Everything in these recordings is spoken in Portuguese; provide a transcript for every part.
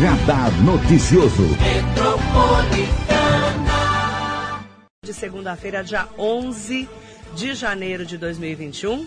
Radar Noticioso. De segunda-feira, dia 11 de janeiro de 2021.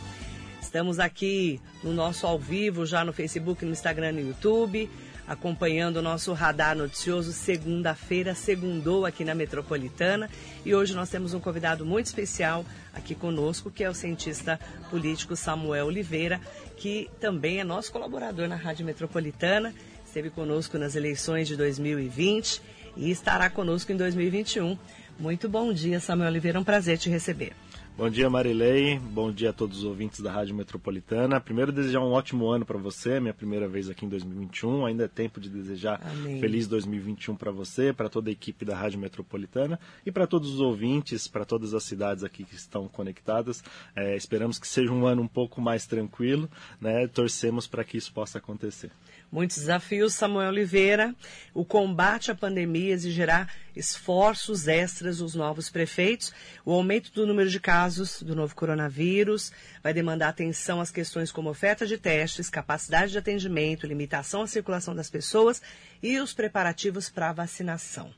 Estamos aqui no nosso ao vivo, já no Facebook, no Instagram e no YouTube, acompanhando o nosso radar noticioso. Segunda-feira, segundou aqui na Metropolitana. E hoje nós temos um convidado muito especial aqui conosco, que é o cientista político Samuel Oliveira, que também é nosso colaborador na Rádio Metropolitana. Esteve conosco nas eleições de 2020 e estará conosco em 2021. Muito bom dia, Samuel Oliveira. É um prazer te receber. Bom dia, Marilei. Bom dia a todos os ouvintes da Rádio Metropolitana. Primeiro, desejar um ótimo ano para você, minha primeira vez aqui em 2021. Ainda é tempo de desejar Amém. feliz 2021 para você, para toda a equipe da Rádio Metropolitana e para todos os ouvintes, para todas as cidades aqui que estão conectadas. É, esperamos que seja um ano um pouco mais tranquilo, né? Torcemos para que isso possa acontecer. Muitos desafios, Samuel Oliveira. O combate à pandemia exigirá esforços extras dos novos prefeitos. O aumento do número de casos do novo coronavírus vai demandar atenção às questões como oferta de testes, capacidade de atendimento, limitação à circulação das pessoas e os preparativos para a vacinação.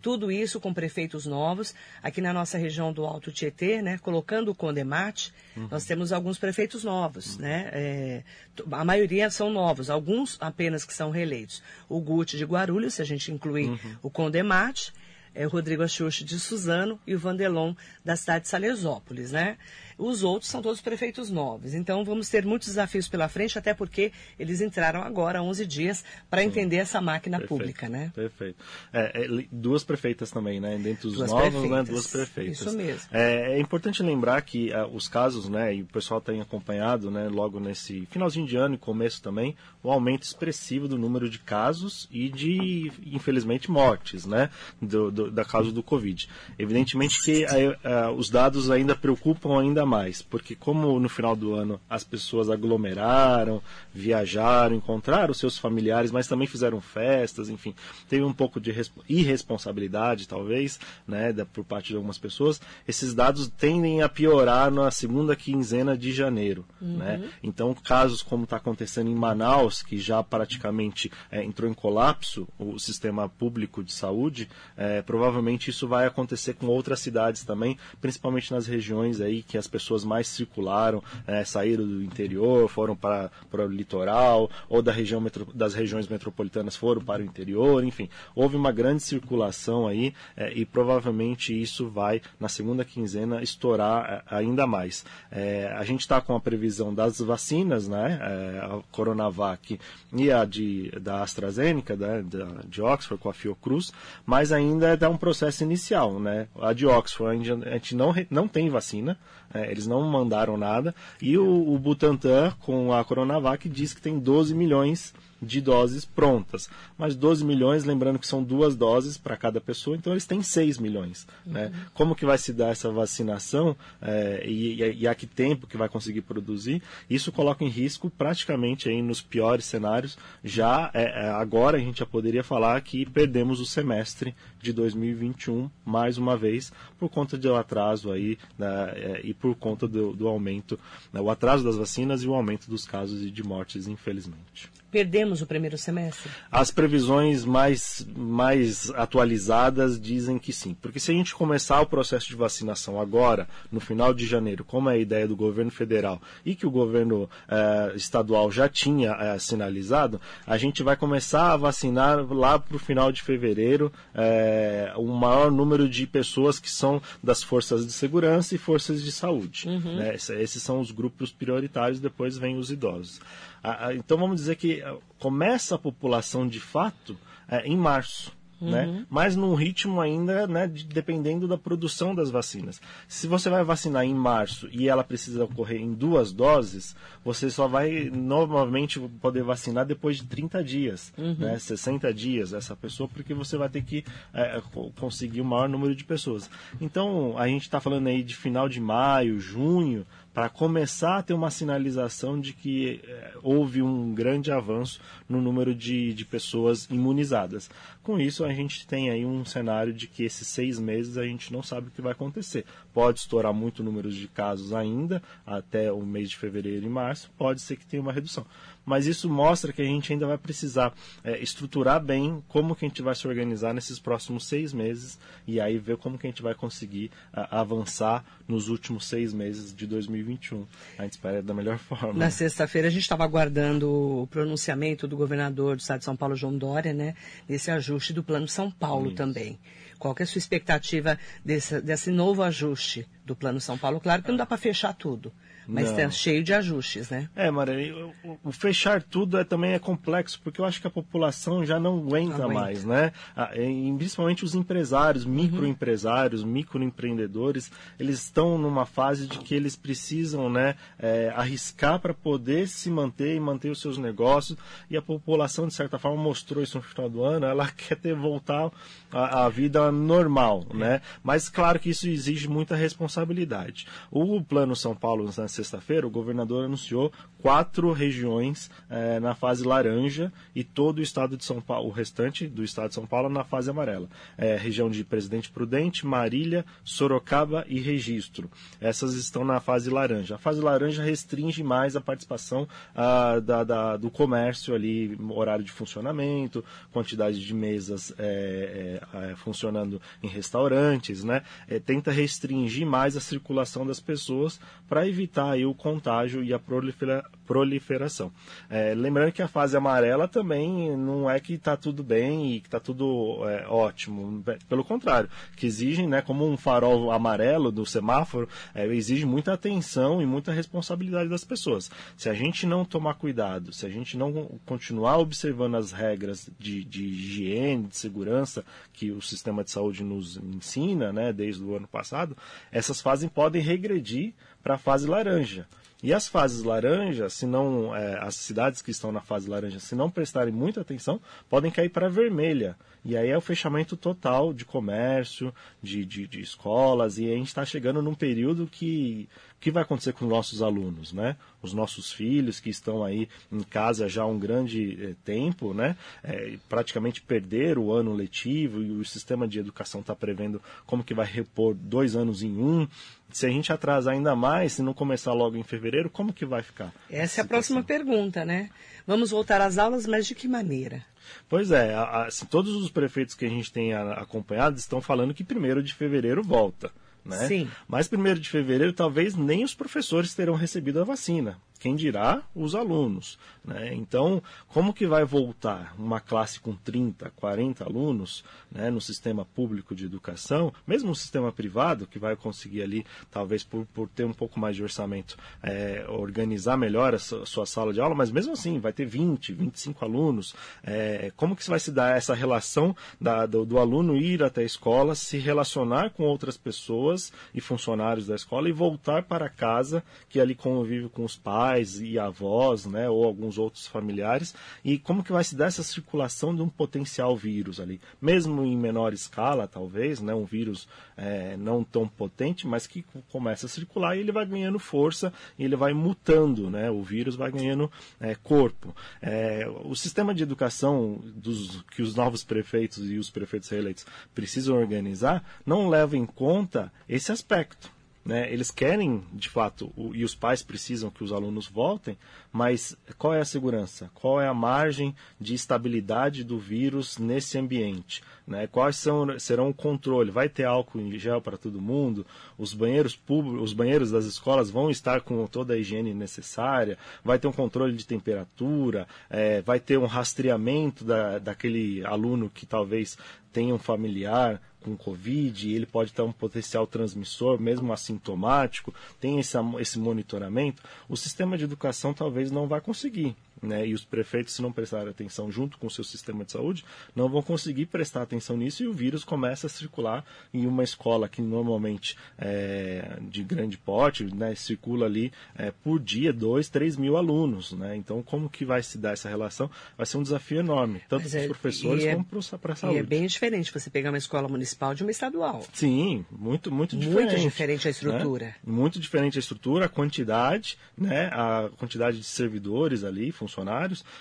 Tudo isso com prefeitos novos. Aqui na nossa região do Alto Tietê, né, colocando o Condemate, uhum. nós temos alguns prefeitos novos. Uhum. Né? É, a maioria são novos, alguns apenas que são reeleitos. O Guti de Guarulhos, se a gente incluir uhum. o Condemate, é, o Rodrigo Axuxi de Suzano e o Vandelon da cidade de Salesópolis, né? Os outros são todos prefeitos novos. Então vamos ter muitos desafios pela frente, até porque eles entraram agora há 11 dias para entender essa máquina Perfeito. pública, né? Perfeito. É, é, duas prefeitas também, né? Dentre os duas novos, prefeitas. né? Duas prefeitas. Isso mesmo. É, é importante lembrar que uh, os casos, né? E o pessoal tem acompanhado, né? Logo nesse finalzinho de ano e começo também, o aumento expressivo do número de casos e de, infelizmente, mortes, né? Do, do da causa do Covid. Evidentemente que uh, uh, os dados ainda preocupam ainda mais, porque como no final do ano as pessoas aglomeraram, viajaram, encontraram seus familiares, mas também fizeram festas, enfim, teve um pouco de irresponsabilidade, talvez, né, por parte de algumas pessoas, esses dados tendem a piorar na segunda quinzena de janeiro, uhum. né? Então, casos como está acontecendo em Manaus, que já praticamente é, entrou em colapso o sistema público de saúde, é, provavelmente isso vai acontecer com outras cidades também, principalmente nas regiões aí que as pessoas mais circularam, é, saíram do interior, foram para, para o litoral, ou da região metro, das regiões metropolitanas foram para o interior, enfim, houve uma grande circulação aí é, e provavelmente isso vai, na segunda quinzena, estourar é, ainda mais. É, a gente está com a previsão das vacinas, né, é, a Coronavac e a de, da AstraZeneca, né, da, de Oxford com a Fiocruz, mas ainda dá um processo inicial, né, a de Oxford a gente não, não tem vacina, é, eles não mandaram nada. E o, o Butantan, com a Coronavac, diz que tem 12 milhões de doses prontas. Mas 12 milhões, lembrando que são duas doses para cada pessoa, então eles têm 6 milhões. Uhum. Né? Como que vai se dar essa vacinação é, e, e, a que tempo que vai conseguir produzir? Isso coloca em risco praticamente aí nos piores cenários. Já é, é agora a gente já poderia falar que perdemos o semestre de 2021 mais uma vez por conta do atraso aí né, é, e por conta do, do aumento, né, o atraso das vacinas e o aumento dos casos e de mortes, infelizmente. Perdemos o primeiro semestre? As previsões mais, mais atualizadas dizem que sim. Porque se a gente começar o processo de vacinação agora, no final de janeiro, como é a ideia do governo federal e que o governo eh, estadual já tinha eh, sinalizado, a gente vai começar a vacinar lá para o final de fevereiro eh, o maior número de pessoas que são das forças de segurança e forças de saúde. Uhum. Né? Esses são os grupos prioritários, depois vem os idosos. Então vamos dizer que eh, começa a população de fato é, em março. Né? Uhum. Né? Mas num ritmo ainda, né, de, dependendo da produção das vacinas. Se você vai vacinar em março e ela precisa ocorrer em duas doses, você só vai normalmente poder vacinar depois de 30 dias, uhum. né, 60 dias essa pessoa, porque você vai ter que é, conseguir o maior número de pessoas. Então, a gente está falando aí de final de maio, junho, para começar a ter uma sinalização de que é, houve um grande avanço no número de, de pessoas imunizadas. Com isso, a gente tem aí um cenário de que esses seis meses a gente não sabe o que vai acontecer. Pode estourar muito número de casos ainda, até o mês de fevereiro e março, pode ser que tenha uma redução mas isso mostra que a gente ainda vai precisar é, estruturar bem como que a gente vai se organizar nesses próximos seis meses e aí ver como que a gente vai conseguir a, avançar nos últimos seis meses de 2021. A gente espera da melhor forma. Na sexta-feira a gente estava aguardando o pronunciamento do governador do estado de São Paulo, João Dória, né, nesse ajuste do Plano São Paulo isso. também. Qual é a sua expectativa desse, desse novo ajuste do Plano São Paulo? Claro que não dá para fechar tudo. Mas está cheio de ajustes, né? É, Maria, o, o, fechar tudo é, também é complexo, porque eu acho que a população já não aguenta, aguenta. mais, né? Ah, e, principalmente os empresários, uhum. microempresários, uhum. microempreendedores, eles estão numa fase de que eles precisam né, é, arriscar para poder se manter e manter os seus negócios. E a população, de certa forma, mostrou isso no final do ano, ela quer ter voltar à, vida normal, né? Mas claro que isso exige muita responsabilidade. O Plano São Paulo, na sexta-feira, o governador anunciou quatro regiões é, na fase laranja e todo o estado de São Paulo, o restante do estado de São Paulo na fase amarela. É, região de Presidente Prudente, Marília, Sorocaba e Registro. Essas estão na fase laranja. A fase laranja restringe mais a participação ah, da, da, do comércio ali, horário de funcionamento, quantidade de mesas é, é funcionando em restaurantes, né? Tenta restringir mais a circulação das pessoas para evitar aí o contágio e a prolifera, proliferação. É, lembrando que a fase amarela também não é que está tudo bem e que está tudo é, ótimo. Pelo contrário, que exigem, né, como um farol amarelo do semáforo, é, exige muita atenção e muita responsabilidade das pessoas. Se a gente não tomar cuidado, se a gente não continuar observando as regras de, de higiene, de segurança que o sistema de saúde nos ensina, né, desde o ano passado, essas fases podem regredir para a fase laranja. E as fases laranja, se não é, as cidades que estão na fase laranja, se não prestarem muita atenção, podem cair para vermelha. E aí é o fechamento total de comércio, de, de, de escolas, e a gente está chegando num período que que vai acontecer com os nossos alunos, né? Os nossos filhos que estão aí em casa já há um grande eh, tempo, né? É, praticamente perderam o ano letivo e o sistema de educação está prevendo como que vai repor dois anos em um. Se a gente atrasar ainda mais, se não começar logo em fevereiro, como que vai ficar? Essa é a próxima pergunta, né? Vamos voltar às aulas, mas de que maneira? Pois é, assim, todos os prefeitos que a gente tem acompanhado estão falando que primeiro de fevereiro volta. Né? Sim. Mas primeiro de fevereiro talvez nem os professores terão recebido a vacina quem dirá os alunos. Né? Então, como que vai voltar uma classe com 30, 40 alunos né, no sistema público de educação, mesmo no sistema privado, que vai conseguir ali, talvez por, por ter um pouco mais de orçamento, é, organizar melhor a sua sala de aula, mas mesmo assim vai ter 20, 25 alunos. É, como que vai se dar essa relação da, do, do aluno ir até a escola, se relacionar com outras pessoas e funcionários da escola e voltar para casa, que ali convive com os pais, pais e avós, né, ou alguns outros familiares, e como que vai se dar essa circulação de um potencial vírus ali, mesmo em menor escala, talvez, né, um vírus é, não tão potente, mas que começa a circular e ele vai ganhando força e ele vai mutando, né, o vírus vai ganhando é, corpo. É, o sistema de educação dos, que os novos prefeitos e os prefeitos reeleitos precisam organizar não leva em conta esse aspecto. Né? Eles querem, de fato, o, e os pais precisam que os alunos voltem, mas qual é a segurança? Qual é a margem de estabilidade do vírus nesse ambiente? Né? Quais são, serão o controle? Vai ter álcool em gel para todo mundo? Os banheiros públicos, os banheiros das escolas vão estar com toda a higiene necessária? Vai ter um controle de temperatura? É, vai ter um rastreamento da, daquele aluno que talvez tenha um familiar com Covid, ele pode ter um potencial transmissor, mesmo assintomático, tem esse, esse monitoramento, o sistema de educação talvez não vai conseguir. Né, e os prefeitos, se não prestarem atenção junto com o seu sistema de saúde, não vão conseguir prestar atenção nisso e o vírus começa a circular em uma escola que normalmente é de grande porte, né, circula ali é, por dia dois, três mil alunos. Né? Então, como que vai se dar essa relação? Vai ser um desafio enorme, tanto para os é, professores é, como para a saúde. E é bem diferente você pegar uma escola municipal de uma estadual. Sim, muito, muito diferente. Muito diferente a estrutura. Né? Muito diferente a estrutura, a quantidade, né, a quantidade de servidores ali, funcionários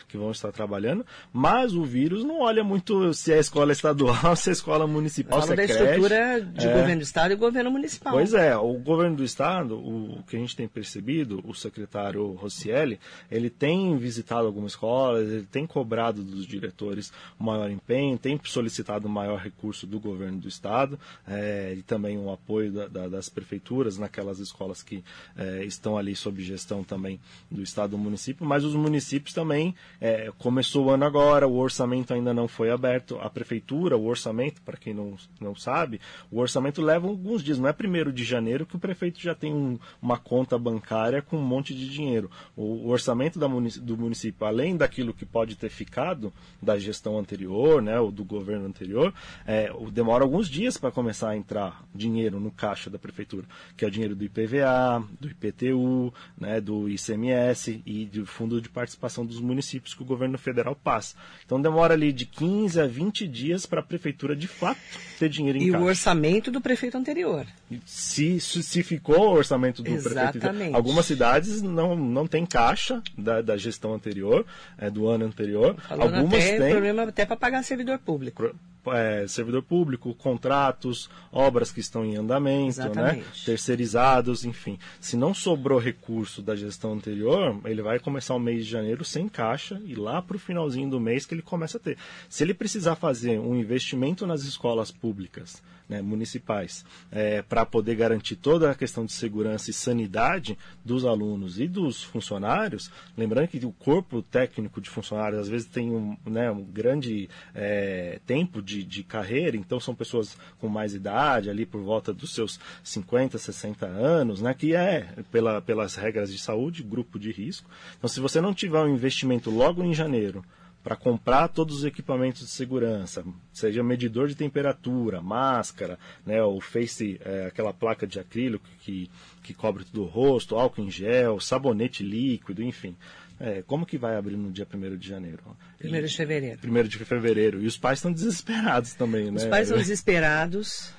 que vão estar trabalhando, mas o vírus não olha muito se é escola estadual, se é escola municipal, Fala se é da creche. estrutura de é... governo do estado e governo municipal. Pois é, o governo do estado, o que a gente tem percebido, o secretário Rossielli, ele tem visitado algumas escolas, ele tem cobrado dos diretores maior empenho, tem solicitado maior recurso do governo do estado é, e também o apoio da, da, das prefeituras naquelas escolas que é, estão ali sob gestão também do estado do município, mas os municípios também é, começou o ano agora, o orçamento ainda não foi aberto, a prefeitura, o orçamento, para quem não, não sabe, o orçamento leva alguns dias, não é primeiro de janeiro que o prefeito já tem um, uma conta bancária com um monte de dinheiro. O, o orçamento da munic do município, além daquilo que pode ter ficado da gestão anterior, né, ou do governo anterior, é, demora alguns dias para começar a entrar dinheiro no caixa da prefeitura, que é o dinheiro do IPVA, do IPTU, né, do ICMS e do Fundo de Participação dos Municípios que o governo federal passa. Então demora ali de 15 a 20 dias para a prefeitura de fato ter dinheiro em e caixa. E o orçamento do prefeito anterior. Se, se ficou o orçamento do Exatamente. prefeito. Algumas cidades não, não tem caixa da, da gestão anterior, é, do ano anterior. Falando Algumas até, têm. problema até para pagar servidor público é, servidor público, contratos, obras que estão em andamento, né? terceirizados, enfim. Se não sobrou recurso da gestão anterior, ele vai começar o mês de janeiro sem caixa e lá para o finalzinho do mês que ele começa a ter. Se ele precisar fazer um investimento nas escolas públicas, né, municipais, é, para poder garantir toda a questão de segurança e sanidade dos alunos e dos funcionários, lembrando que o corpo técnico de funcionários às vezes tem um, né, um grande é, tempo de, de carreira, então são pessoas com mais idade, ali por volta dos seus 50, 60 anos, né, que é, pela, pelas regras de saúde, grupo de risco. Então, se você não tiver um investimento logo em janeiro, para comprar todos os equipamentos de segurança, seja medidor de temperatura, máscara, né, o face, é, aquela placa de acrílico que, que cobre todo o rosto, álcool em gel, sabonete líquido, enfim. É, como que vai abrir no dia 1 de janeiro? 1 de fevereiro. 1 de fevereiro. E os pais estão desesperados também, né? Os pais estão desesperados.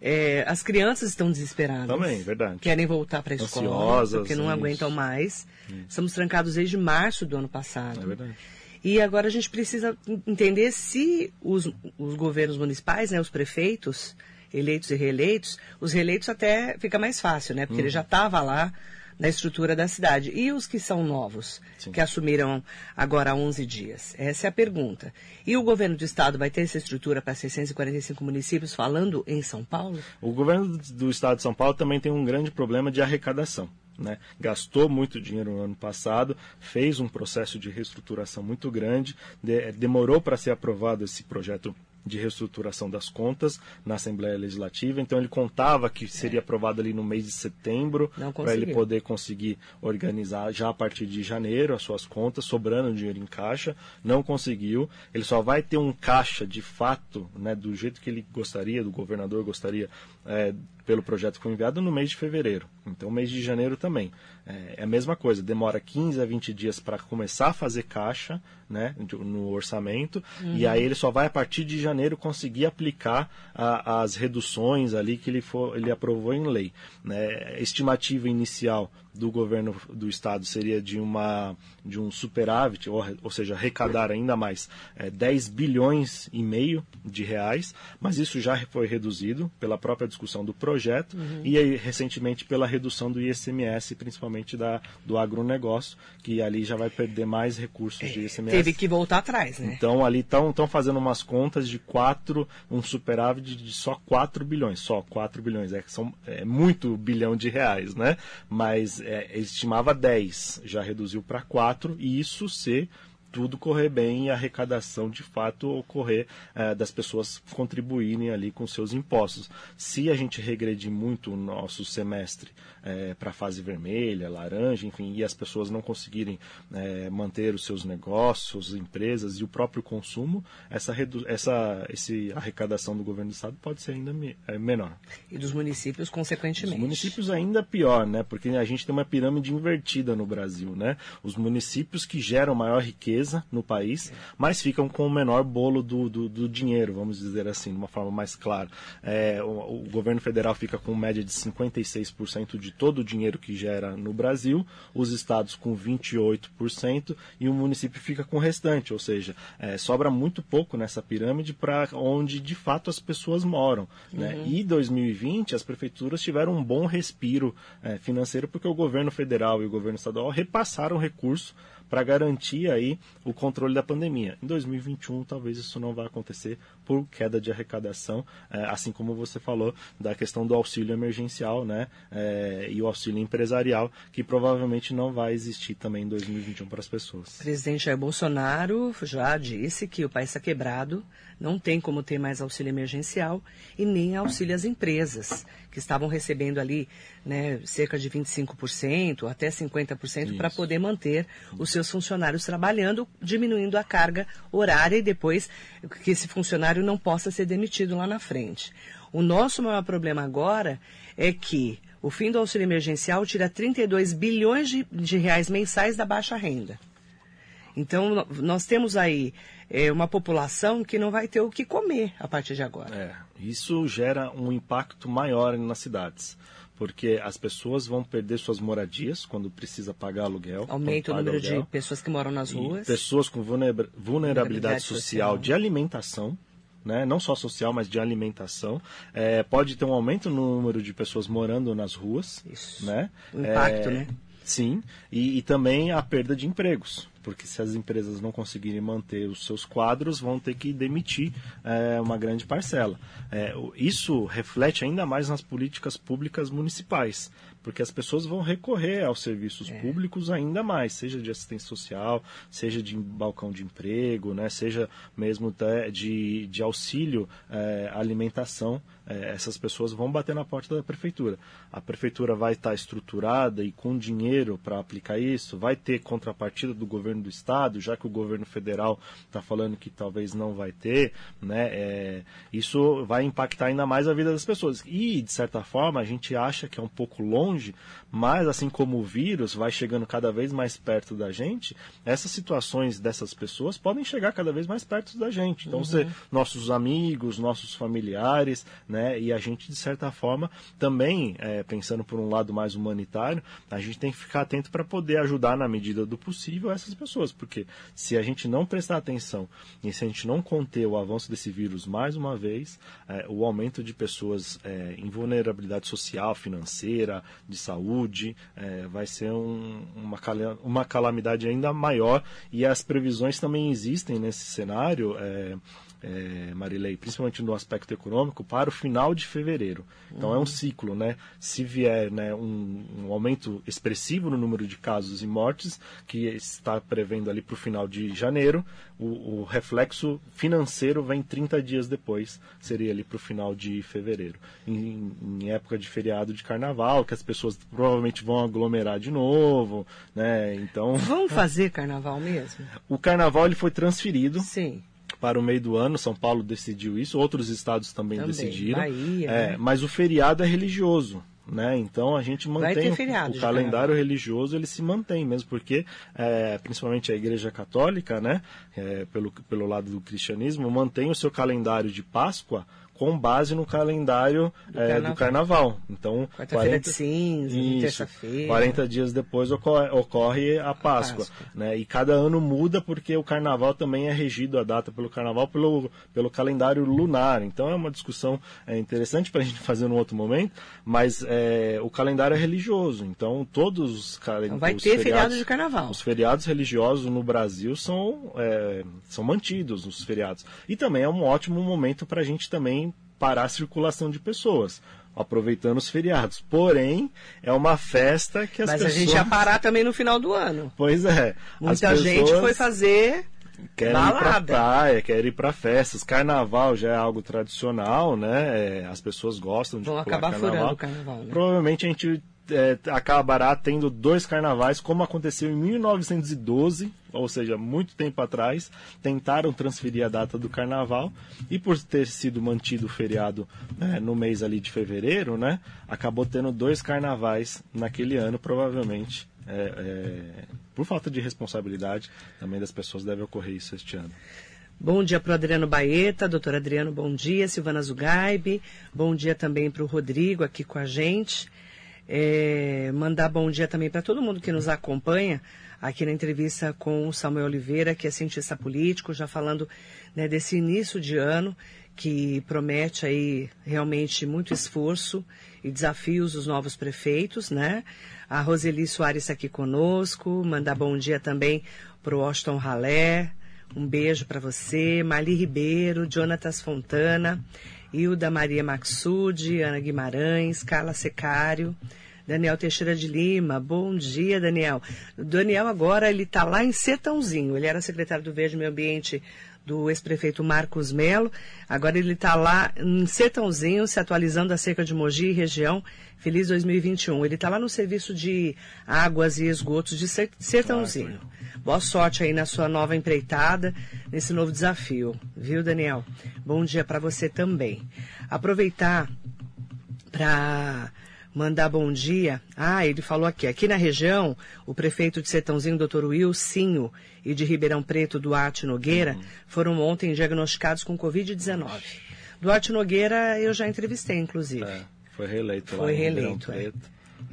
É, as crianças estão desesperadas. Também, verdade. Querem voltar para a escola, Ansiosas, porque não aguentam mais. Isso. Estamos trancados desde março do ano passado. É verdade. E agora a gente precisa entender se os, os governos municipais, né, os prefeitos, eleitos e reeleitos, os reeleitos até fica mais fácil, né? Porque uhum. ele já estava lá na estrutura da cidade. E os que são novos, Sim. que assumiram agora há 11 dias? Essa é a pergunta. E o governo do estado vai ter essa estrutura para 645 municípios, falando em São Paulo? O governo do estado de São Paulo também tem um grande problema de arrecadação. Né? gastou muito dinheiro no ano passado, fez um processo de reestruturação muito grande, de, demorou para ser aprovado esse projeto de reestruturação das contas na Assembleia Legislativa. Então ele contava que seria aprovado ali no mês de setembro para ele poder conseguir organizar já a partir de janeiro as suas contas, sobrando dinheiro em caixa. Não conseguiu. Ele só vai ter um caixa de fato, né, do jeito que ele gostaria, do governador gostaria, é, pelo projeto que foi enviado no mês de fevereiro. Então, mês de janeiro também. É, é a mesma coisa, demora 15 a 20 dias para começar a fazer caixa né, no orçamento, uhum. e aí ele só vai a partir de janeiro conseguir aplicar a, as reduções ali que ele, for, ele aprovou em lei. Né? Estimativa inicial do governo do estado seria de, uma, de um superávit, ou, ou seja, arrecadar ainda mais é, 10 bilhões e meio de reais, mas isso já foi reduzido pela própria discussão do projeto uhum. e aí, recentemente pela redução do ICMS, principalmente da, do agronegócio, que ali já vai perder mais recursos é, de ICMS. Teve que voltar atrás, né? Então ali estão fazendo umas contas de 4, um superávit de só 4 bilhões, só 4 bilhões, é, são, é muito bilhão de reais, né? Mas é, estimava 10, já reduziu para 4, e isso se tudo correr bem e a arrecadação de fato ocorrer é, das pessoas contribuírem ali com seus impostos. Se a gente regredir muito o nosso semestre é, para a fase vermelha, laranja, enfim, e as pessoas não conseguirem é, manter os seus negócios, empresas e o próprio consumo, essa, essa esse arrecadação do governo do estado pode ser ainda me é, menor. E dos municípios, consequentemente. Os municípios ainda pior, né? Porque a gente tem uma pirâmide invertida no Brasil, né? Os municípios que geram maior riqueza no país, mas ficam com o menor bolo do, do, do dinheiro, vamos dizer assim, de uma forma mais clara. É, o, o, governo federal fica com média de 56% de todo o dinheiro que gera no Brasil, os estados com 28% e o município fica com o restante, ou seja, é, sobra muito pouco nessa pirâmide para onde de fato as pessoas moram. Né? Uhum. E 2020 as prefeituras tiveram um bom respiro é, financeiro porque o governo federal e o governo estadual repassaram recurso para garantir aí o controle da pandemia. Em 2021, talvez isso não vá acontecer por queda de arrecadação, é, assim como você falou da questão do auxílio emergencial né, é, e o auxílio empresarial, que provavelmente não vai existir também em 2021 para as pessoas. O presidente Jair Bolsonaro já disse que o país está quebrado, não tem como ter mais auxílio emergencial e nem auxílio às empresas, que estavam recebendo ali né, cerca de 25%, até 50% para poder manter os seus funcionários trabalhando, diminuindo a carga horária e depois que esse funcionário não possa ser demitido lá na frente. O nosso maior problema agora é que o fim do auxílio emergencial tira 32 bilhões de, de reais mensais da baixa renda. Então, nós temos aí é, uma população que não vai ter o que comer a partir de agora. É, isso gera um impacto maior nas cidades porque as pessoas vão perder suas moradias quando precisa pagar aluguel. Aumenta o número aluguel, de pessoas que moram nas ruas. Pessoas com vulnerabilidade, vulnerabilidade social, social, de alimentação. Né? não só social, mas de alimentação. É, pode ter um aumento no número de pessoas morando nas ruas. Isso. Né? O impacto, é, né? Sim, e, e, também a perda de empregos, porque se as empresas não conseguirem manter os seus quadros, vão ter que demitir é, uma grande parcela. É, isso reflete ainda mais nas políticas públicas municipais, porque as pessoas vão recorrer aos serviços é. públicos ainda mais, seja de assistência social, seja de balcão de emprego, né, seja mesmo de, de auxílio é, alimentação. É, essas pessoas vão bater na porta da prefeitura. A prefeitura vai estar estruturada e com dinheiro para aplicar isso, vai ter contrapartida do governo do estado, já que o governo federal está falando que talvez não vai ter, né? É, isso vai impactar ainda mais a vida das pessoas. E, de certa forma, a gente acha que é um pouco longe, mas assim como o vírus vai chegando cada vez mais perto da gente, essas situações dessas pessoas podem chegar cada vez mais perto da gente. Então, uhum. nossos amigos, nossos familiares, né? E a gente, de certa forma, também, é, pensando por um lado mais humanitário, a gente tem que ficar atento para poder ajudar na medida do possível essas pessoas, porque se a gente não prestar atenção e se a gente não conter o avanço desse vírus mais uma vez, é, o aumento de pessoas é, em vulnerabilidade social, financeira, de saúde, é, vai ser um, uma, uma calamidade ainda maior e as previsões também existem nesse cenário. É, é, Marilei, principalmente no aspecto econômico, para o final de fevereiro. Então uhum. é um ciclo, né? Se vier né, um, um, aumento expressivo no número de casos e mortes, que está prevendo ali para o final de janeiro, o, o, reflexo financeiro vem 30 dias depois, seria ali para o final de fevereiro. Em, em, época de feriado de carnaval, que as pessoas provavelmente vão aglomerar de novo, né? Então. Vamos fazer carnaval mesmo? O carnaval ele foi transferido. Sim para o meio do ano. São Paulo decidiu isso, outros estados também, também decidiram. Bahia, é, né? Mas o feriado é religioso. Né? Então a gente mantém feriado, o, calendário religioso ele se mantém mesmo porque é, principalmente a Igreja Católica, né, é, pelo pelo lado do cristianismo mantém o seu calendário de Páscoa com base no calendário do, é, carnaval. do carnaval. Então, quarta-feira de cinza, terça-feira. 40 dias depois ocorre, ocorre a, Páscoa, a Páscoa. Né? E cada ano muda porque o carnaval também é regido a data pelo carnaval pelo, pelo calendário lunar. Então é uma discussão é, interessante para a gente fazer num outro momento, mas é, o calendário é religioso. Então todos os calendários. Vai ter feriado de carnaval. Os feriados religiosos no Brasil são, é, são mantidos, os feriados. E também é um ótimo momento para a gente também parar a circulação de pessoas aproveitando os feriados. Porém, é uma festa que as Mas pessoas... a gente ia parar também no final do ano. Pois é. Muita gente foi fazer balada. ir pra praia, querem ir pra festas. Carnaval já é algo tradicional, né? É, as pessoas gostam de Vão acabar carnaval. furando o carnaval, né? Provavelmente a gente é, acabará tendo dois carnavais, como aconteceu em 1912, ou seja, muito tempo atrás, tentaram transferir a data do carnaval e por ter sido mantido o feriado né, no mês ali de fevereiro, né, acabou tendo dois carnavais naquele ano, provavelmente. é, é, por falta de responsabilidade também das pessoas deve ocorrer isso este ano. Bom dia para o Adriano Baeta, doutor Adriano, bom dia. Silvana Zugaibe, bom dia também para o Rodrigo aqui com a gente. É, mandar bom dia também para todo mundo que nos acompanha aqui na entrevista com o Samuel Oliveira, que é cientista político, já falando né, desse início de ano que promete aí realmente muito esforço e desafios dos novos prefeitos, né? A Roseli Soares está aqui conosco, mandar bom dia também para o Washington Halé, um beijo para você, Mali Ribeiro, Jonatas Fontana, Hilda Maria Maxud, Ana Guimarães, Carla Secário, Daniel Teixeira de Lima. Bom dia, Daniel. O Daniel agora ele está lá em Sertãozinho. Ele era secretário do Verde Meio Ambiente do ex-prefeito Marcos Melo. Agora ele está lá em Sertãozinho, se atualizando acerca de Mogi e região. Feliz 2021. Ele está lá no serviço de águas e esgotos de Sertãozinho. Boa sorte aí na sua nova empreitada, nesse novo desafio, viu, Daniel? Bom dia para você também. Aproveitar para mandar bom dia. Ah, ele falou aqui, aqui na região, o prefeito de Sertãozinho, doutor Wilsinho, e de Ribeirão Preto, Duarte Nogueira, uhum. foram ontem diagnosticados com Covid-19. Duarte Nogueira eu já entrevistei, inclusive. É, foi reeleito foi lá reeleito, é.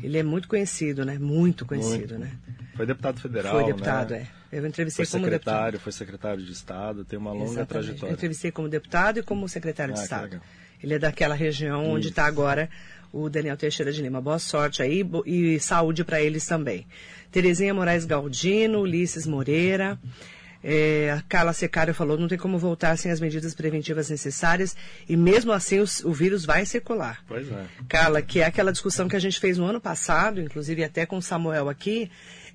Ele é muito conhecido, né? Muito conhecido, muito. né? Foi deputado federal, Foi deputado, né? é. Eu entrevistei foi como secretário, deputado. foi secretário de Estado, tem uma longa Exatamente. trajetória. Eu entrevistei como deputado e como secretário Ah, de Estado. Ele é daquela região onde está agora o Daniel Teixeira de Lima. Boa sorte aí e saúde para eles também. Terezinha Moraes Galdino, Ulisses Moreira. É, a Carla Secário falou, não tem como voltar sem as medidas preventivas necessárias e mesmo assim os- o vírus vai circular. Pois é. Carla, que é aquela discussão que a gente fez no ano passado, inclusive até com o Samuel aqui,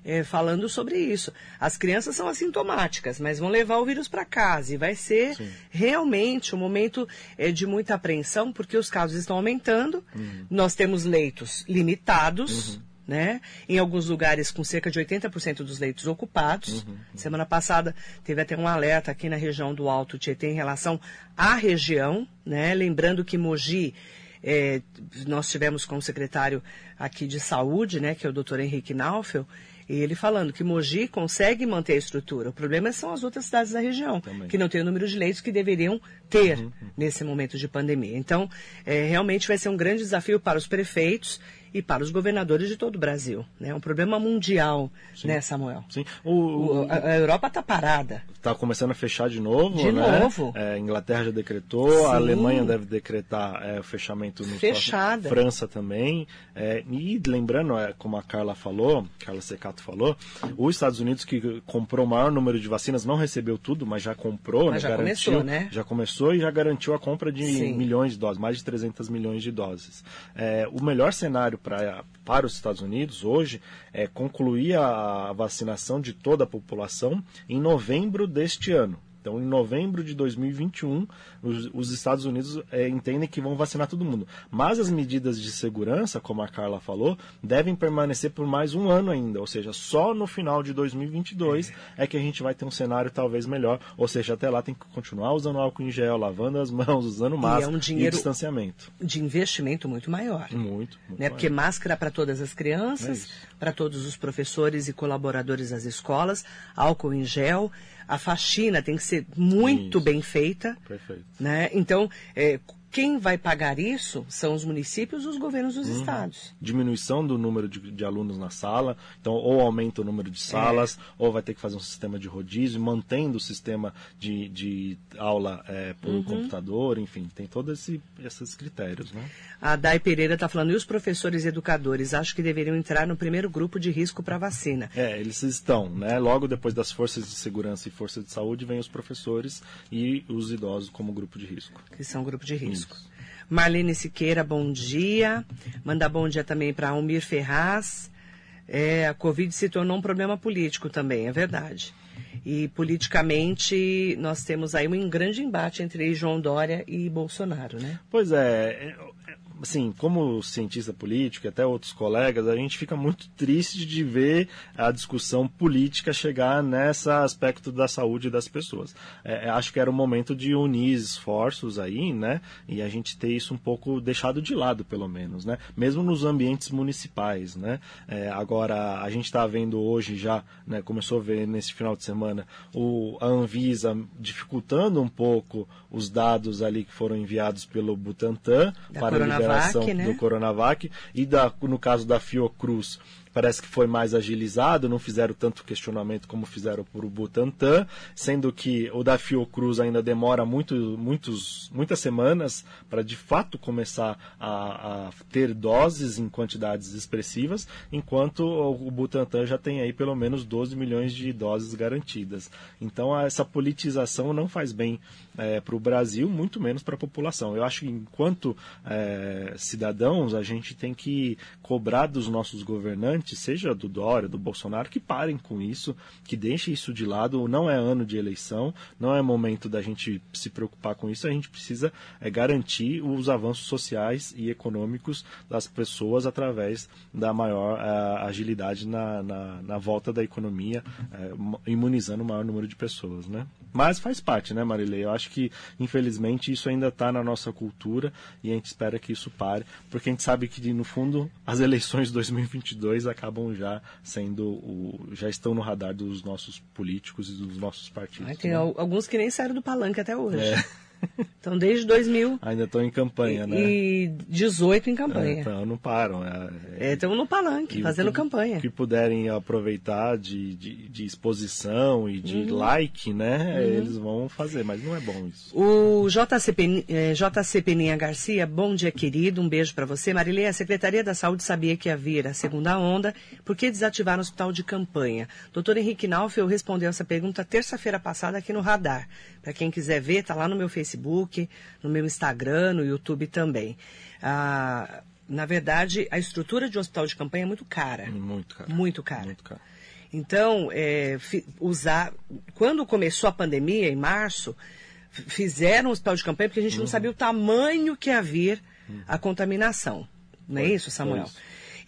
eh, falando sobre isso. As crianças são assintomáticas, mas vão levar o vírus para casa e vai ser Sim. realmente um momento eh, de muita apreensão, porque os casos estão aumentando, nós temos leitos limitados. Né? Em alguns lugares com cerca de 80% dos leitos ocupados. Semana passada teve até um alerta aqui na região do Alto Tietê em relação à região, né? Lembrando que Mogi é, nós tivemos com o secretário aqui de saúde, né, que é o doutor Henrique Naufel, e ele falando que Mogi consegue manter a estrutura. O problema são as outras cidades da região, Também. que não têm o número de leitos que deveriam ter nesse momento de pandemia. Então, é, realmente vai ser um grande desafio para os prefeitos e para os governadores de todo o Brasil. É né? um problema mundial, né, Samuel? Sim. O, O- a, a Europa está parada. Está começando a fechar de novo, De né? novo. É, a Inglaterra já decretou, Sim. a Alemanha deve decretar é, o fechamento no Fechada. próximo- França também. É, e lembrando, é, como a Carla falou, Carla Secato falou, os Estados Unidos que comprou o maior número de vacinas não recebeu tudo, mas já comprou, Mas né? já garantiu, começou, né? Já começou e já garantiu a compra de Sim. milhões de doses, mais de 300 milhões de doses. É, o melhor cenário pra, para os Estados Unidos hoje é concluir a vacinação de toda a população em novembro deste ano. Então, em novembro de 2021, os, os Estados Unidos é, entendem que vão vacinar todo mundo. Mas as medidas de segurança, como a Carla falou, devem permanecer por mais um ano ainda. Ou seja, só no final de 2022 é, que a gente vai ter um cenário talvez melhor. Ou seja, até lá tem que continuar usando álcool em gel, lavando as mãos, usando máscara um dinheiro- e distanciamento. De investimento muito maior. Muito, muito né? Porque maior. máscara para todas as É crianças, isso. para todos os professores e colaboradores das escolas, álcool em gel, a faxina tem que ser muito Isso. bem feita, Perfeito. né? Então, é, quem vai pagar isso são os municípios e os governos Uhum. dos estados. diminuição do número de, de alunos na sala, então ou aumenta o número de salas, É. ou vai ter que fazer um sistema de rodízio, mantendo o sistema de, de aula é, por Uhum. computador, enfim, tem todos esse, esses critérios, né? A Dai Pereira está falando, e os professores e educadores? Acho que deveriam entrar no primeiro grupo de risco para vacina. É, eles estão, né? Logo depois das forças de segurança e forças de saúde, vem os professores e os idosos como grupo de risco. que são grupo de risco. Isso. Marlene Siqueira, bom dia. Mandar bom dia também para Almir Ferraz. É, a Covid se tornou um problema político também, é verdade. E politicamente nós temos aí um grande embate entre João Dória e Bolsonaro, né? Pois é, assim, como cientista político e até outros colegas, a gente fica muito triste de ver a discussão política chegar nesse aspecto da saúde das pessoas. É, é, acho que era o momento de unir esforços aí, né? E a gente ter isso um pouco deixado de lado, pelo menos, né? Mesmo nos ambientes municipais, né? É, agora, a gente está vendo hoje já, né? Começou a ver nesse final de semana, o, a Anvisa dificultando um pouco os dados ali que foram enviados pelo Butantan da para liberar Coronavac, né? do Coronavac e da, no caso da Fiocruz parece que foi mais agilizado, não fizeram tanto questionamento como fizeram por o Butantan, sendo que o da Fiocruz ainda demora muito, muitos, muitas semanas para de fato começar a, a, ter doses em quantidades expressivas, enquanto o Butantan já tem aí pelo menos 12 milhões de doses garantidas. Então essa politização não faz bem é, para o Brasil, muito menos para a população. Eu acho que enquanto é, cidadãos a gente tem que cobrar dos nossos governantes seja do Dória, do Bolsonaro, que parem com isso, que deixem isso de lado. Não é ano de eleição, não é momento da gente se preocupar com isso. A gente precisa é, garantir os avanços sociais e econômicos das pessoas através da maior uh, agilidade na, na, na, volta da economia, uh, imunizando o maior número de pessoas, né? Mas faz parte, né, Marilei? Eu acho que, infelizmente, isso ainda está na nossa cultura e a gente espera que isso pare, porque a gente sabe que, no fundo, as eleições de 2022 acabam já sendo o, já estão no radar dos nossos políticos e dos nossos partidos. Tem né? alguns que nem saíram do palanque até hoje. É. Então, desde 2000. Ainda estão em campanha, e, né? E 18 em campanha. É, então, não param. É, estão é, no palanque, fazendo que, campanha. Que puderem aproveitar de, de, de exposição e de uhum. like, né? Uhum. Eles vão fazer, mas não é bom isso. O JCP, é, JC Peninha Garcia, bom dia, querido. Um beijo para você. Marilei, a Secretaria da Saúde sabia que havia a segunda onda. Por que desativar o hospital de campanha? Doutor Henrique Naufel respondeu essa pergunta terça-feira passada aqui no Radar. Para quem quiser ver, está lá no meu Facebook, no meu Instagram, no YouTube também. Ah, na verdade, a estrutura de um hospital de campanha é muito cara. Muito cara. Muito cara. Muito cara. Então, é, usar. Quando começou a pandemia, em março, fizeram um hospital de campanha porque a gente uhum. não sabia o tamanho que ia vir uhum. a contaminação. Não é isso, Samuel? Isso.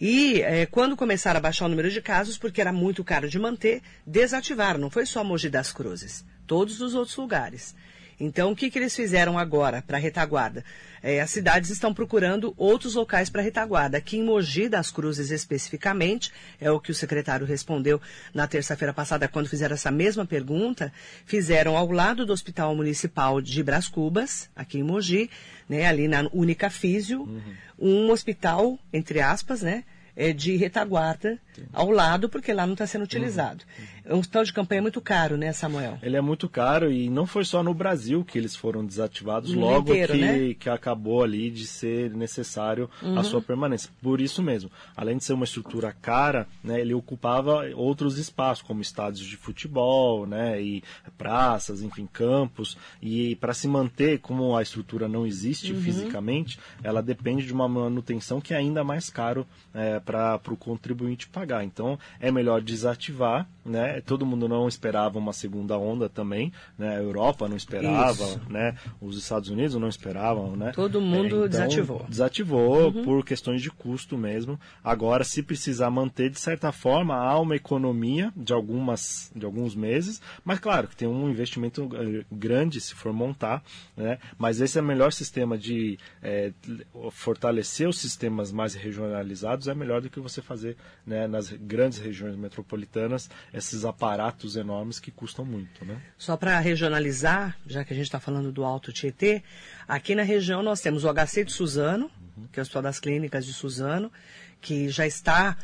E é, quando começaram a baixar o número de casos, porque era muito caro de manter, desativaram. Não foi só Mogi das Cruzes todos os outros lugares. Então, o que, que eles fizeram agora para a retaguarda? É, as cidades estão procurando outros locais para retaguarda. Aqui em Mogi das Cruzes, especificamente, é o que o secretário respondeu na terça-feira passada, quando fizeram essa mesma pergunta. Fizeram ao lado do Hospital Municipal de Bras Cubas, aqui em Mogi, né, ali na Única Físio, uhum. um hospital, entre aspas, né, é, de retaguarda Sim. ao lado, porque lá não está sendo utilizado. Uhum. Uhum. Um hospital de campanha é muito caro, né, Samuel? Ele é muito caro e não foi só no Brasil que eles foram desativados, no logo inteiro, que, né? que acabou ali de ser necessário uhum. a sua permanência. Por isso mesmo, além de ser uma estrutura cara, né, ele ocupava outros espaços, como estádios de futebol, né, e praças, enfim, campos. E para se manter, como a estrutura não existe uhum. fisicamente, ela depende de uma manutenção que é ainda mais caro é, para o contribuinte pagar. Então é melhor desativar, né? Todo mundo não esperava uma segunda onda também, né? A Europa não esperava, Isso. né? Os Estados Unidos não esperavam, né? Todo mundo é, então, desativou. Desativou uhum. por questões de custo mesmo. Agora, se precisar manter de certa forma, há uma economia de algumas de alguns meses, mas claro que tem um investimento eh, grande se for montar, né? Mas esse é o melhor sistema de é, fortalecer os sistemas mais regionalizados é melhor do que você fazer né, nas grandes regiões metropolitanas esses aparatos enormes que custam muito. Né? Só para regionalizar, já que a gente está falando do Alto Tietê, aqui na região nós temos o HC de Suzano, uhum. que é o Hospital das Clínicas de Suzano, que já está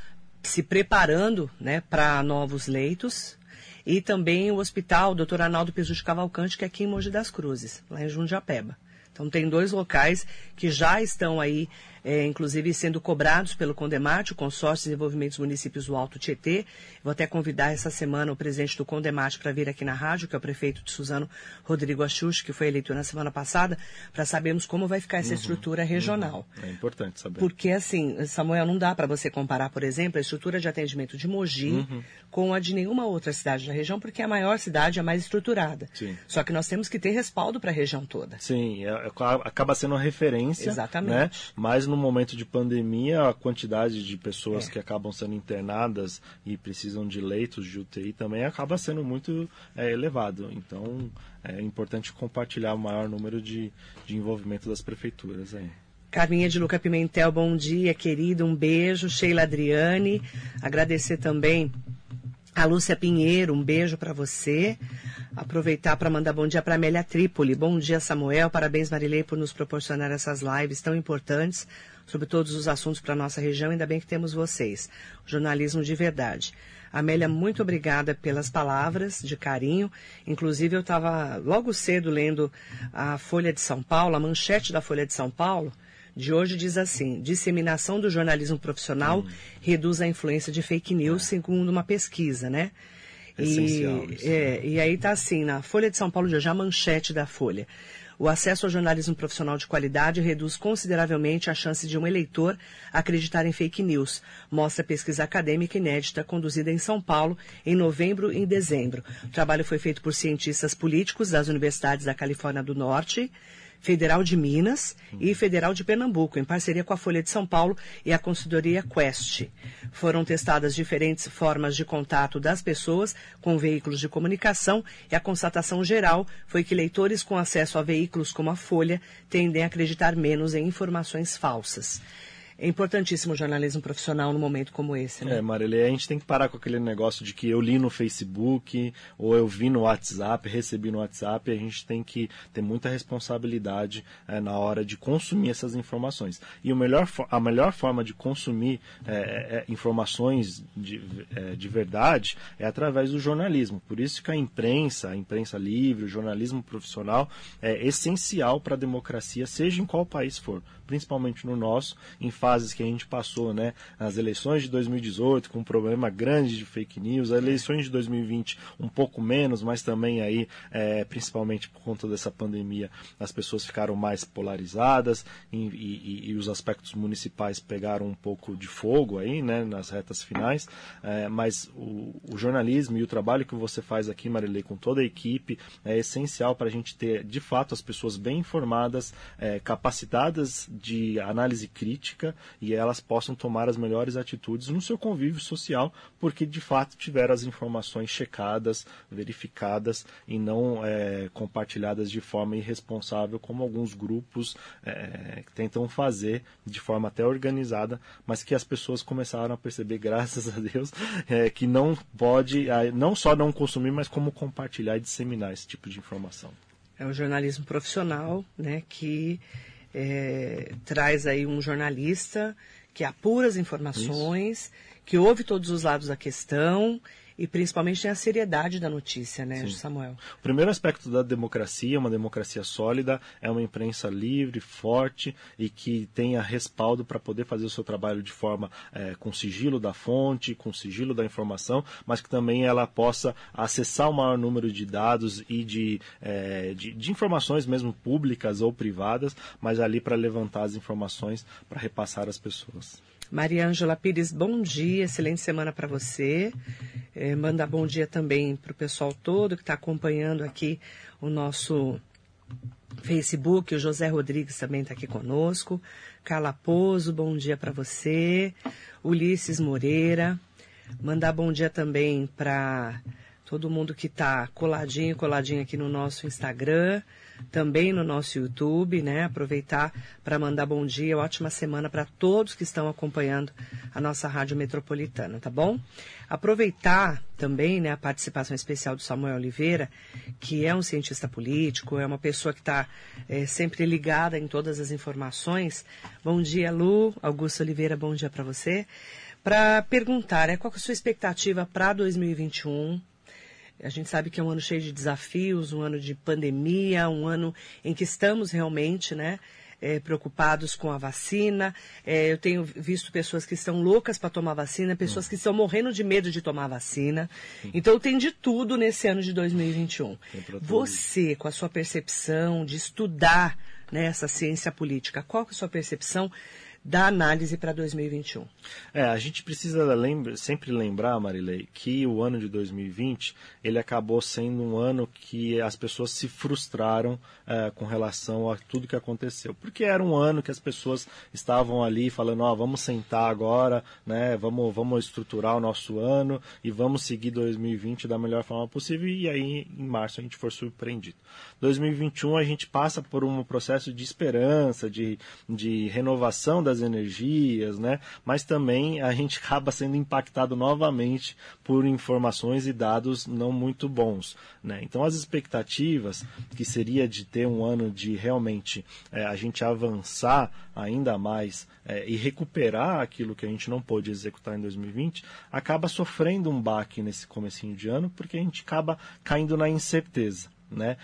se preparando né, para novos leitos. E também o Hospital Dr. Arnaldo de Cavalcante, que é aqui em Mogi das Cruzes, lá em Jundiapeba. Então tem dois locais que já estão aí é, inclusive sendo cobrados pelo Condemate, o Consórcio de Desenvolvimento dos Municípios do Alto Tietê. Vou até convidar essa semana o presidente do Condemate para vir aqui na rádio, que é o prefeito de Suzano, Rodrigo Axux, que foi eleito na semana passada, para sabermos como vai ficar essa uhum, estrutura regional. Uhum. É importante saber. Porque, assim, Samuel, não dá para você comparar, por exemplo, a estrutura de atendimento de Mogi uhum. com a de nenhuma outra cidade da região, porque é a maior cidade, é a mais estruturada. Sim. Só que nós temos que ter respaldo para a região toda. Sim, é, é, acaba sendo uma referência. Exatamente. Né? Mas no momento de pandemia, a quantidade de pessoas é. que acabam sendo internadas e precisam de leitos de UTI também acaba sendo muito é, elevado. Então, é importante compartilhar o maior número de, de envolvimento das prefeituras aí. Carminha de Luca Pimentel, bom dia, querido, um beijo. Sheila Adriane, agradecer também a Lúcia Pinheiro, um beijo para você. Aproveitar para mandar bom dia para Amélia Trípoli. Bom dia, Samuel. Parabéns, Marilei, por nos proporcionar essas lives tão importantes sobre todos os assuntos para a nossa região. Ainda bem que temos vocês. Jornalismo de verdade. Amélia, muito obrigada pelas palavras de carinho. Inclusive, eu estava logo cedo lendo a Folha de São Paulo, a manchete da Folha de São Paulo de hoje diz assim: disseminação do jornalismo profissional hum. reduz a influência de fake news, segundo uma pesquisa, né? Essencial, e, é, e aí está assim, na Folha de São Paulo de hoje, a manchete da Folha. O acesso ao jornalismo profissional de qualidade reduz consideravelmente a chance de um eleitor acreditar em fake news, mostra pesquisa acadêmica inédita conduzida em São Paulo em novembro e dezembro. O trabalho foi feito por cientistas políticos das universidades da Califórnia do Norte, Federal de Minas e Federal de Pernambuco, em parceria com a Folha de São Paulo e a consultoria Quest. Foram testadas diferentes formas de contato das pessoas com veículos de comunicação e a constatação geral foi que leitores com acesso a veículos como a Folha tendem a acreditar menos em informações falsas. É importantíssimo o jornalismo profissional num momento como esse, né? É, Marília, a gente tem que parar com aquele negócio de que eu li no Facebook ou eu vi no WhatsApp, recebi no WhatsApp. A gente tem que ter muita responsabilidade é, na hora de consumir essas informações. E o melhor, a melhor forma de consumir é, é, é, informações de, é, de verdade é através do jornalismo. Por isso que a imprensa, a imprensa livre, o jornalismo profissional é essencial para a democracia, seja em qual país for principalmente no nosso, em fases que a gente passou, né? As eleições de 2018 com um problema grande de fake news, as eleições de 2020 um pouco menos, mas também aí, é, principalmente por conta dessa pandemia, as pessoas ficaram mais polarizadas e, e, e, os aspectos municipais pegaram um pouco de fogo aí, né? Nas retas finais, é, mas o, o, jornalismo e o trabalho que você faz aqui, Marilei, com toda a equipe, é essencial para a gente ter, de fato, as pessoas bem informadas, é, capacitadas de análise crítica e elas possam tomar as melhores atitudes no seu convívio social, porque de fato tiveram as informações checadas, verificadas e não é, compartilhadas de forma irresponsável, como alguns grupos é, tentam fazer de forma até organizada, mas que as pessoas começaram a perceber, graças a Deus, é, que não pode, não só não consumir, mas como compartilhar e disseminar esse tipo de informação. É o jornalismo profissional, né, que é, traz aí um jornalista que apura as informações, Isso. que ouve todos os lados da questão e principalmente tem a seriedade da notícia, né, Sim. Samuel? O primeiro aspecto da democracia, uma democracia sólida, é uma imprensa livre, forte e que tenha respaldo para poder fazer o seu trabalho de forma é, com sigilo da fonte, com sigilo da informação, mas que também ela possa acessar o maior número de dados e de, é, de, de informações mesmo públicas ou privadas, mas ali para levantar as informações para repassar às pessoas. Maria Ângela Pires, bom dia, excelente semana para você. É, manda bom dia também para o pessoal todo que está acompanhando aqui o nosso Facebook. O José Rodrigues também está aqui conosco. Carla Pozo, bom dia para você. Ulisses Moreira. Mandar bom dia também para todo mundo que está coladinho, coladinho aqui no nosso Instagram também no nosso YouTube, né? Aproveitar para mandar bom dia, ótima semana para todos que estão acompanhando a nossa Rádio Metropolitana, tá bom? Aproveitar também né, a participação especial do Samuel Oliveira, que é um cientista político, é uma pessoa que está é, sempre ligada em todas as informações. Bom dia, Lu. Augusto Oliveira, bom dia para você. Para perguntar, é, qual é a sua expectativa para 2021? A gente sabe que é um ano cheio de desafios, um ano de pandemia, um ano em que estamos realmente, né, é, preocupados com a vacina. É, eu tenho visto pessoas que estão loucas para tomar vacina, pessoas hum. que estão morrendo de medo de tomar vacina. Hum. Então tem de tudo nesse ano de 2021. Você, com a sua percepção de estudar né, essa ciência política, qual é a sua percepção da análise para 2021. É, a gente precisa lembra, sempre lembrar, Marilei, que o ano de 2020 ele acabou sendo um ano que as pessoas se frustraram é, com relação a tudo que aconteceu, porque era um ano que as pessoas estavam ali falando, ó, oh, vamos sentar agora, né, vamos, vamos estruturar o nosso ano e vamos seguir 2020 da melhor forma possível e aí em março a gente foi surpreendido. 2021 a gente passa por um processo de esperança, de, de renovação das energias, né? Mas também a gente acaba sendo impactado novamente por informações e dados não muito bons, né? Então as expectativas que seria de ter um ano de realmente é, a gente avançar ainda mais é, e recuperar aquilo que a gente não pôde executar em 2020, acaba sofrendo um baque nesse comecinho de ano, porque a gente acaba caindo na incerteza. Né?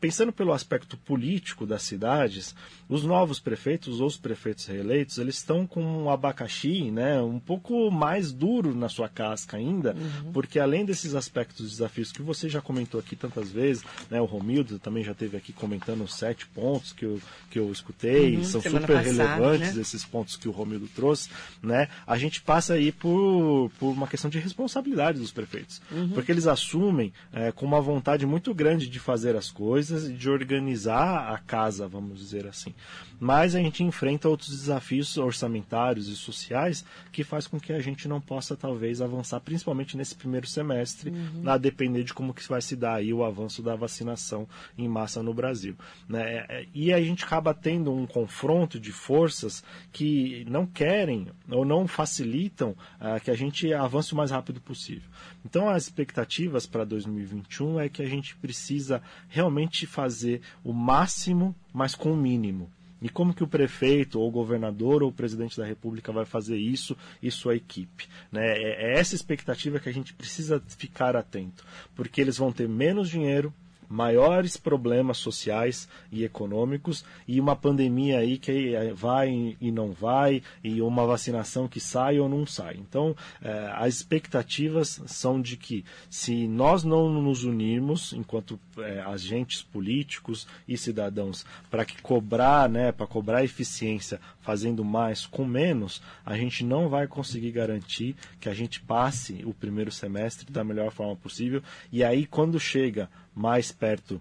Pensando pelo aspecto político das cidades, os novos prefeitos ou os prefeitos reeleitos, eles estão com um abacaxi né, um pouco mais duro na sua casca ainda, uhum. porque além desses aspectos desafios que você já comentou aqui tantas vezes, né, o Romildo também já teve aqui comentando os sete pontos que eu, que eu escutei, uhum, são super passada, relevantes né? esses pontos que o Romildo trouxe, né? a gente passa aí por, por uma questão de responsabilidade dos prefeitos, uhum. porque eles assumem é, com uma vontade muito grande de fazer as coisas e de organizar a casa, vamos dizer assim. Mas a gente enfrenta outros desafios orçamentários e sociais que faz com que a gente não possa talvez avançar, principalmente nesse primeiro semestre, uhum. a depender de como que vai se dar aí o avanço da vacinação em massa no Brasil. Né? É, é, e a gente acaba tendo um confronto de forças que não querem ou não facilitam uh, que a gente avance o mais rápido possível. Então as expectativas para 2021 é que a gente precisa realmente fazer o máximo, mas com o mínimo. E como que o prefeito, ou o governador, ou o presidente da república vai fazer isso e sua equipe? Né? É, é essa expectativa que a gente precisa ficar atento, porque eles vão ter menos dinheiro, maiores problemas sociais e econômicos e uma pandemia aí que vai e não vai e uma vacinação que sai ou não sai. Então, eh, as expectativas são de que se nós não nos unirmos enquanto eh, agentes políticos e cidadãos para que cobrar, né, para cobrar eficiência fazendo mais com menos, a gente não vai conseguir garantir que a gente passe o primeiro semestre da melhor forma possível e aí quando chega mais perto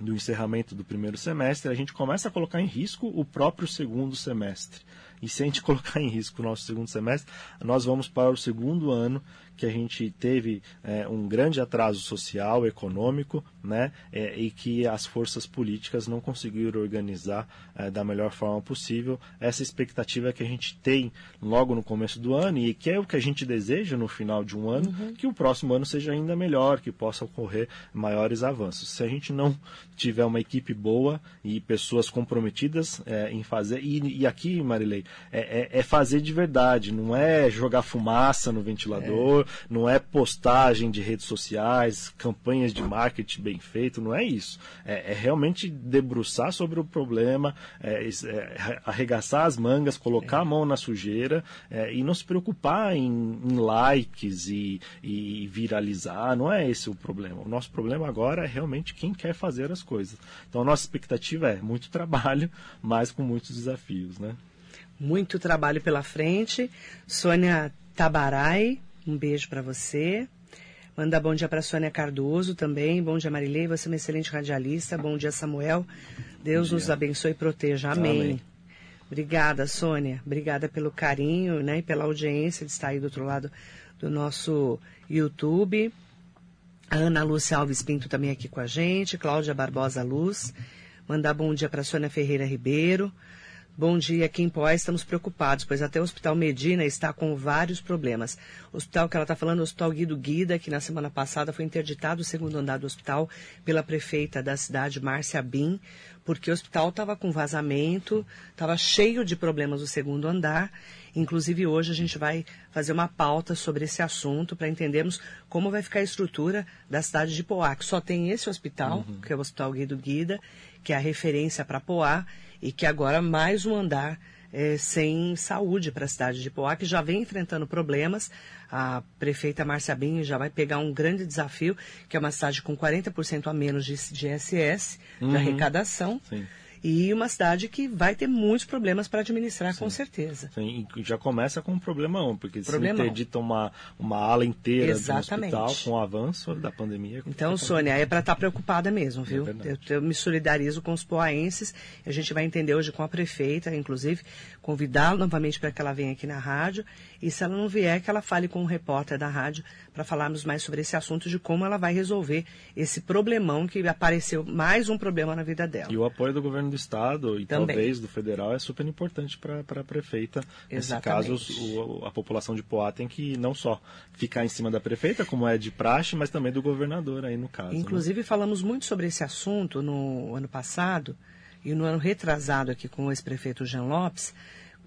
do encerramento do primeiro semestre, a gente começa a colocar em risco o próprio segundo semestre. E se a gente colocar em risco o nosso segundo semestre, nós vamos para o segundo ano que a gente teve é, um grande atraso social, econômico, né, é, e que as forças políticas não conseguiram organizar é, da melhor forma possível. Essa expectativa que a gente tem logo no começo do ano e que é o que a gente deseja no final de um ano, uhum. que o próximo ano seja ainda melhor, que possa ocorrer maiores avanços. Se a gente não tiver uma equipe boa e pessoas comprometidas é, em fazer, e, e aqui, Marilei, é, é, é, fazer de verdade, não é jogar fumaça no ventilador, não é postagem de redes sociais, campanhas de marketing bem feito, não é isso. É, é realmente debruçar sobre o problema, é, é, arregaçar as mangas, colocar a mão na sujeira é, e não se preocupar em, em likes e, e, viralizar. Não é esse o problema. O nosso problema agora é realmente quem quer fazer as coisas. Então a nossa expectativa é muito trabalho, mas com muitos desafios, né? Muito trabalho pela frente. Sônia Tabarai, um beijo para você. Mandar bom dia para Sônia Cardoso também. Bom dia, Marilei. Você é uma excelente radialista. Bom dia, Samuel. Deus nos abençoe e proteja. Amém. Amém. Obrigada, Sônia. Obrigada pelo carinho né, e pela audiência de estar aí do outro lado do nosso YouTube. A Ana Lúcia Alves Pinto também aqui com a gente. Cláudia Barbosa Luz. Mandar bom dia para Sônia Ferreira Ribeiro. Bom dia, aqui em Poá estamos preocupados, pois até o Hospital Medina está com vários problemas. O hospital que ela está falando é o Hospital Guido Guida, que na semana passada foi interditado o segundo andar do hospital pela prefeita da cidade, Márcia Bin, porque o hospital estava com vazamento, estava cheio de problemas o segundo andar Inclusive, hoje a gente vai fazer uma pauta sobre esse assunto para entendermos como vai ficar a estrutura da cidade de Poá, que só tem esse hospital, uhum. que é o Hospital Guido Guida, que é a referência para Poá, e que agora mais um andar é, sem saúde para a cidade de Poá, que já vem enfrentando problemas. A prefeita Márcia Binho já vai pegar um grande desafio, que é uma cidade com 40% a menos de, de SS, uhum. de arrecadação. Sim e uma cidade que vai ter muitos problemas para administrar, Sim. com certeza. Sim, e já começa com um problemão, porque problemão. se interdita uma, uma ala inteira Exatamente. do hospital com o avanço da pandemia. Então, Sônia, é para estar tá preocupada mesmo, é viu? É eu, eu, me solidarizo com os poaenses, a gente vai entender hoje com a prefeita, inclusive, convidá-la novamente para que ela venha aqui na rádio, e se ela não vier, que ela fale com o repórter da rádio para falarmos mais sobre esse assunto de como ela vai resolver esse problemão que apareceu mais um problema na vida dela. E o apoio do governo do estado e Também. talvez do federal é super importante para a prefeita. Exatamente. Nesse caso, o, a população de Poá tem que não só ficar em cima da prefeita, como é de praxe, mas também do governador aí no caso. Né? Inclusive, né? falamos muito sobre esse assunto no ano passado e no ano retrasado aqui com o ex-prefeito Jean Lopes,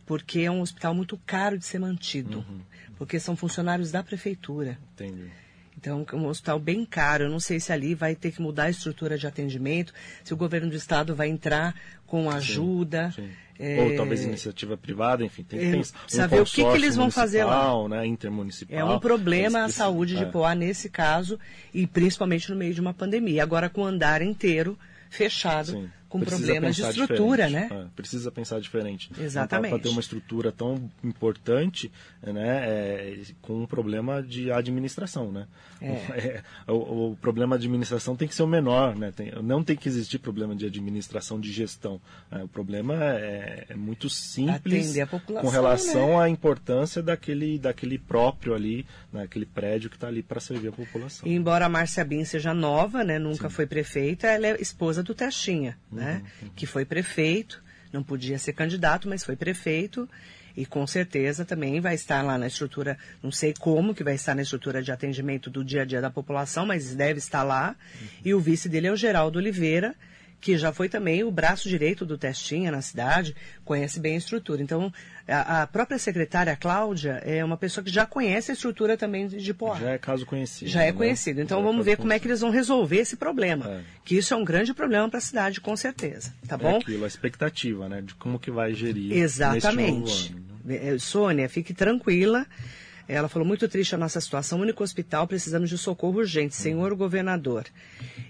porque é um hospital muito caro de ser mantido, uhum. porque são funcionários da prefeitura. Entendi. Então, é um hospital bem caro. Eu não sei se ali vai ter que mudar a estrutura de atendimento, se o governo do estado vai entrar com ajuda. Sim, sim. É... Ou talvez iniciativa privada, enfim, tem que é. Um saber o que, que eles vão fazer lá. Né, intermunicipal. É um problema a saúde de é. Poá nesse caso, e principalmente no meio de uma pandemia. Agora, com o andar inteiro fechado. Sim com problemas de estrutura, né? É, precisa pensar diferente. Exatamente. Para ter uma estrutura tão importante, né, é, com um problema de administração, né? É. é o, o, problema de administração tem que ser o menor, né? Tem, não tem que existir problema de administração, de gestão. Né? O problema é, é muito simples com relação né? à importância daquele, daquele próprio ali, naquele né? prédio que está ali para servir a população. E embora a Márcia Bin seja nova, né? Nunca Sim. foi prefeita, ela é esposa do Testinha né? Uhum. Que foi prefeito, não podia ser candidato, mas foi prefeito e com certeza também vai estar lá na estrutura, não sei como que vai estar na estrutura de atendimento do dia a dia da população, mas deve estar lá. Uhum. E o vice dele é o Geraldo Oliveira, que já foi também o braço direito do Testinha na cidade, conhece bem a estrutura. Então, a, a própria secretária Cláudia é uma pessoa que já conhece a estrutura também de Poá. Já é caso conhecido. Já é né? conhecido. Então, já é vamos é ver como é que eles vão resolver esse problema. É. Que isso é um grande problema para a cidade, com certeza. Tá é bom? É aquilo, a expectativa, né? De como que vai gerir Exatamente. Ano, né? É, Sônia, fique tranquila. Ela falou muito triste a nossa situação, único hospital, precisamos de socorro urgente, senhor governador.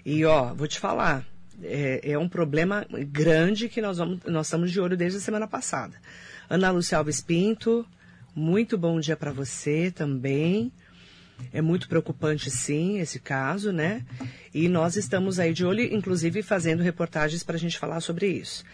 E ó, vou te falar, é, é um problema grande que nós, vamos, nós estamos de olho desde a semana passada. Ana Lúcia Alves Pinto, muito bom dia para você também. É muito preocupante, sim, esse caso, né? E nós estamos aí de olho, inclusive fazendo reportagens para a gente falar sobre isso.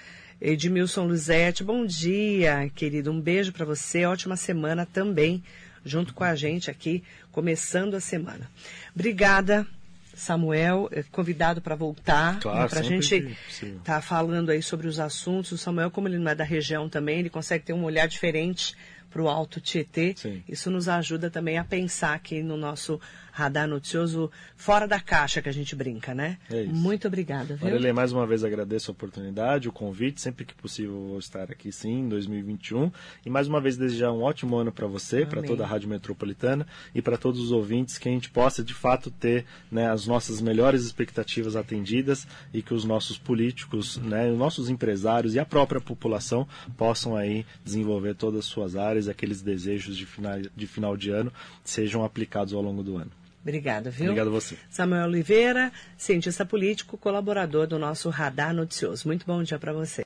Edmilson Luzete, bom dia, querido. Um beijo para você. Ótima semana também, junto com a gente aqui, começando a semana. Obrigada Samuel é convidado para voltar, claro, né, para a gente estar tá falando aí sobre os assuntos. O Samuel, como ele não é da região também, ele consegue ter um olhar diferente para o Alto Tietê. Sim. Isso nos ajuda também a pensar aqui no nosso radar noticioso fora da caixa que a gente brinca, né? É isso. Muito obrigada, viu? Mais uma vez agradeço a oportunidade, o convite, sempre que possível vou estar aqui sim, em 2021. E mais uma vez desejar um ótimo ano para você, para toda a Rádio Metropolitana e para todos os ouvintes, que a gente possa de fato ter né, as nossas melhores expectativas atendidas e que os nossos políticos, né, os nossos empresários e a própria população possam aí desenvolver todas as suas áreas, aqueles desejos de final de, final de ano sejam aplicados ao longo do ano. Obrigada, viu? Obrigado a você. Samuel Oliveira, cientista político, colaborador do nosso Radar Noticioso. Muito bom dia para você.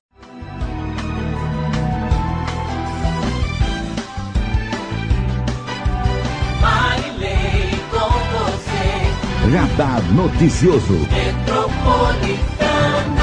Radar Noticioso. Metropolitana.